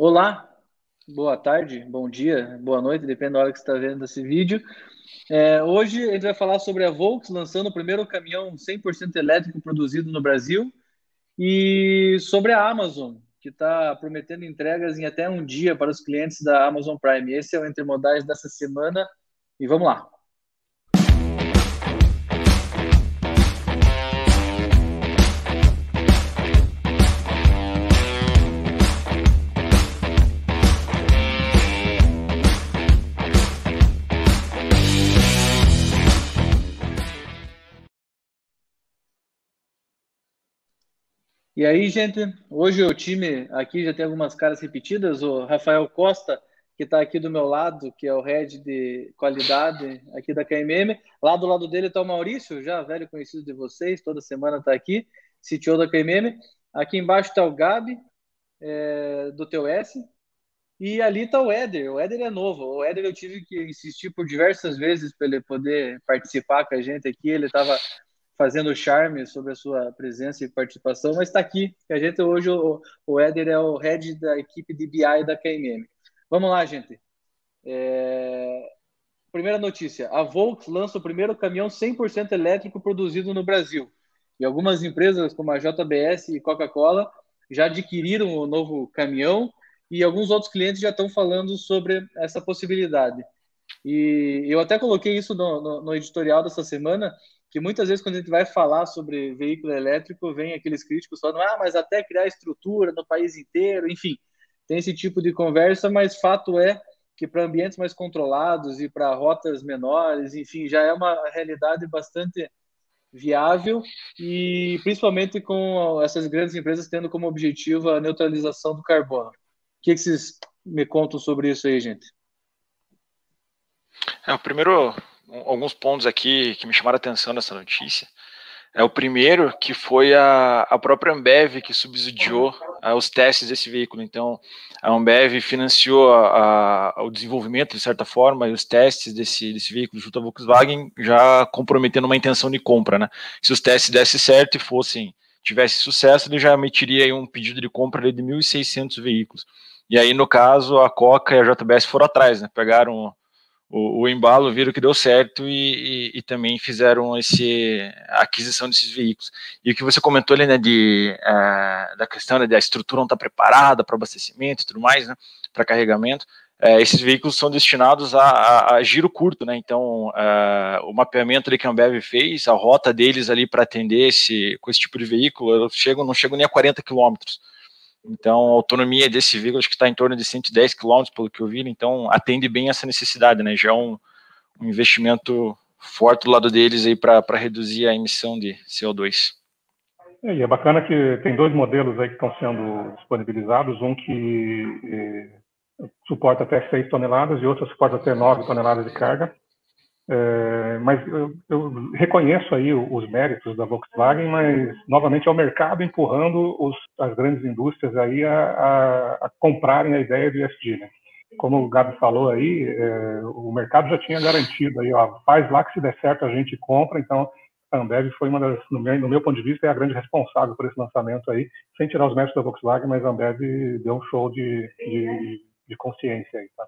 Olá, boa tarde, bom dia, boa noite, depende da hora que você está vendo esse vídeo. É, hoje a gente vai falar sobre a Volks lançando o primeiro caminhão 100% elétrico produzido no Brasil e sobre a Amazon, que está prometendo entregas em até um dia para os clientes da Amazon Prime. Esse é o Entre Modais dessa semana e vamos lá. E aí, gente, hoje o time aqui já tem algumas caras repetidas. O Rafael Costa, que está aqui do meu lado, que é o head de qualidade aqui da KMM. Lá do lado dele está o Maurício, já velho conhecido de vocês, toda semana está aqui, CTO da KMM. Aqui embaixo está o Gabi, é, do TOS. E ali está o Éder. O Éder é novo. O Éder eu tive que insistir por diversas vezes para ele poder participar com a gente aqui. Ele estava fazendo charme sobre a sua presença e participação, mas está aqui. A gente hoje, o, o Éder é o head da equipe de BI da KMM. Vamos lá, gente. É... Primeira notícia: a Volks lança o primeiro caminhão 100% elétrico produzido no Brasil. E algumas empresas, como a JBS e Coca-Cola, já adquiriram o novo caminhão e alguns outros clientes já estão falando sobre essa possibilidade. E eu até coloquei isso no, no, no editorial dessa semana, que muitas vezes quando a gente vai falar sobre veículo elétrico, vem aqueles críticos falando, ah, mas até criar estrutura no país inteiro, enfim, tem esse tipo de conversa, mas fato é que para ambientes mais controlados e para rotas menores, enfim, já é uma realidade bastante viável e principalmente com essas grandes empresas tendo como objetivo a neutralização do carbono. O que, que vocês me contam sobre isso aí, gente? É, o primeiro alguns pontos aqui que me chamaram a atenção nessa notícia. É o primeiro que foi a, a própria Ambev que subsidiou a, os testes desse veículo. Então, a Ambev financiou a, o desenvolvimento, de certa forma, e os testes desse, desse veículo junto à Volkswagen, já comprometendo uma intenção de compra. Né? Se os testes dessem certo e fossem tivesse sucesso, ele já emitiria um pedido de compra de 1.600 veículos. E aí, no caso, a Coca e a JBS foram atrás, né? pegaram o, o embalo, viram que deu certo e, e, e, também fizeram esse, a aquisição desses veículos. E o que você comentou ali, né, de, uh, da questão né, da estrutura não estar tá preparada para abastecimento e tudo mais, né, para carregamento, uh, esses veículos são destinados a, a, a giro curto, né, então uh, o mapeamento ali que a Ambev fez, a rota deles ali para atender esse, com esse tipo de veículo, chegam, não chegam nem a 40 quilômetros. Então, a autonomia desse veículo acho que está em torno de 110 km, pelo que eu vi, então atende bem essa necessidade, né? Já é um, um investimento forte do lado deles aí para reduzir a emissão de CO2. É, e é bacana que tem dois modelos aí que estão sendo disponibilizados, um que eh, suporta até 6 toneladas e outro suporta até 9 toneladas de carga. É, mas eu, eu, reconheço aí os méritos da Volkswagen, mas novamente é o mercado empurrando os, as grandes indústrias aí a, a, a, comprarem a ideia do ESG. Né? Como o Gabi falou aí, é, o mercado já tinha garantido aí, ó, faz lá que se der certo a gente compra. Então a Ambev foi uma das, no meu, no meu ponto de vista, é a grande responsável por esse lançamento aí, sem tirar os méritos da Volkswagen, mas a Ambev deu um show de, de, de consciência aí, tá?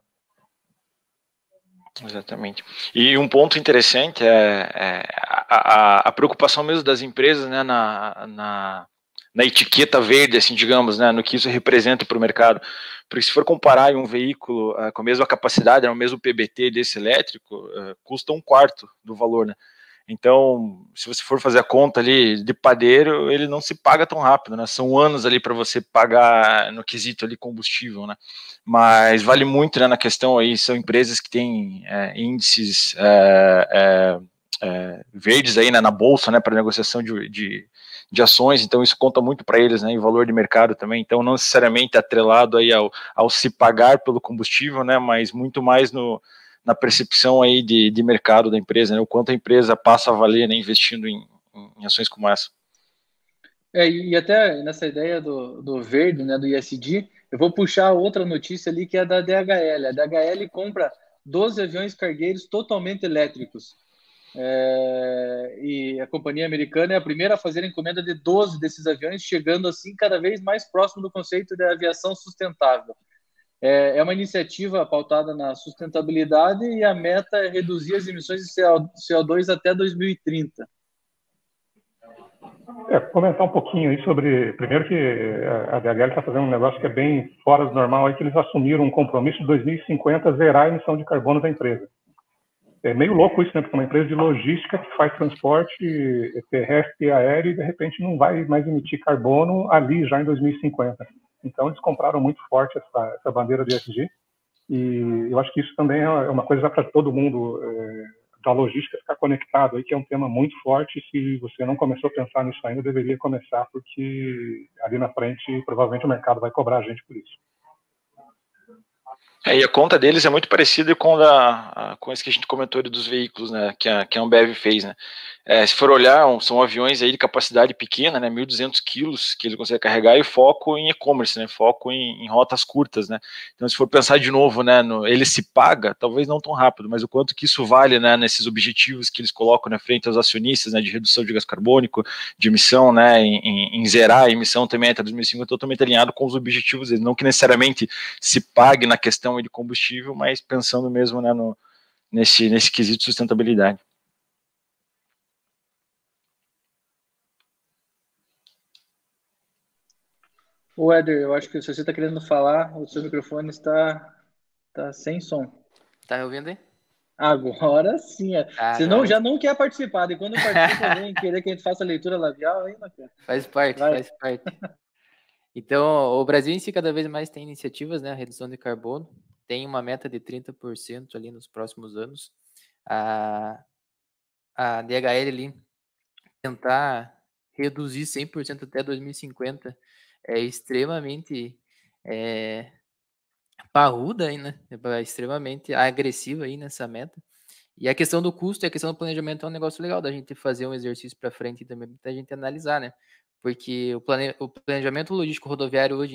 Exatamente. E um ponto interessante é, é a, a, a, preocupação mesmo das empresas né, na, na, na, etiqueta verde, assim, digamos, né, no que isso representa para o mercado. Porque se for comparar um veículo uh, com a mesma capacidade, né, o mesmo PBT desse elétrico, uh, custa um quarto do valor, né? Então, se você for fazer a conta ali de padeiro, ele não se paga tão rápido, né? São anos ali para você pagar no quesito ali combustível, né? Mas vale muito, né, na questão aí, são empresas que têm é, índices é, é, é verdes aí né, na bolsa, né, para negociação de, de, de, ações, então isso conta muito para eles, né, em valor de mercado também, então não necessariamente atrelado aí ao, ao se pagar pelo combustível, né, mas muito mais no, na percepção aí de, de mercado da empresa, né, o quanto a empresa passa a valer né, investindo em, em ações como essa. É, e até nessa ideia do, do verde, né, do ISD, eu vou puxar outra notícia ali que é da DHL. A DHL compra 12 aviões cargueiros totalmente elétricos. É, e a companhia americana é a primeira a fazer a encomenda de 12 desses aviões, chegando assim cada vez mais próximo do conceito de aviação sustentável. É, é uma iniciativa pautada na sustentabilidade e a meta é reduzir as emissões de CO2 até 2030. É, comentar um pouquinho aí sobre. Primeiro, que a DHL está fazendo um negócio que é bem fora do normal, aí que eles assumiram um compromisso de 2050 zerar a emissão de carbono da empresa. É meio louco isso, né? Porque é uma empresa de logística que faz transporte terrestre e aéreo e de repente não vai mais emitir carbono ali já em 2050. Então eles compraram muito forte essa, essa bandeira do ESG e eu acho que isso também é uma coisa para todo mundo é, da logística ficar conectado aí, que é um tema muito forte. Se você não começou a pensar nisso ainda, deveria começar, porque ali na frente provavelmente o mercado vai cobrar a gente por isso. É, e a conta deles é muito parecida com, a, com esse que a gente comentou dos veículos, né, que a, que a Ambev fez, né. É, se for olhar, são aviões aí de capacidade pequena, né, 1.200 quilos que ele consegue carregar e foco em e-commerce, né, foco em, em, rotas curtas, né. Então, se for pensar de novo, né, no, ele se paga, talvez não tão rápido, mas o quanto que isso vale, né, nesses objetivos que eles colocam na frente aos acionistas, né, de redução de gás carbônico, de emissão, né, em, em, em zerar a emissão também até 2050, totalmente alinhado com os objetivos deles, não que necessariamente se pague na questão de combustível, mas pensando mesmo, né, no, nesse, nesse quesito de sustentabilidade. O Éder, eu acho que se você está querendo falar, o seu microfone está, está sem som. Tá me ouvindo aí? Agora sim. É. Ah, Senão já não quer participar. E quando participa, vem querer que a gente faça leitura labial ainda, cara. Faz parte, Vai. faz parte. Então, o Brasil em si cada vez mais tem iniciativas, né? Redução de carbono. Tem uma meta de 30% ali nos próximos anos. A, a DHL ali tentar reduzir 100% até 2050 é extremamente é, parruda aí, né? É extremamente agressiva aí nessa meta. E a questão do custo e a questão do planejamento é um negócio legal da gente fazer um exercício para frente e também da gente analisar, né? Porque o, o planejamento logístico rodoviário hoje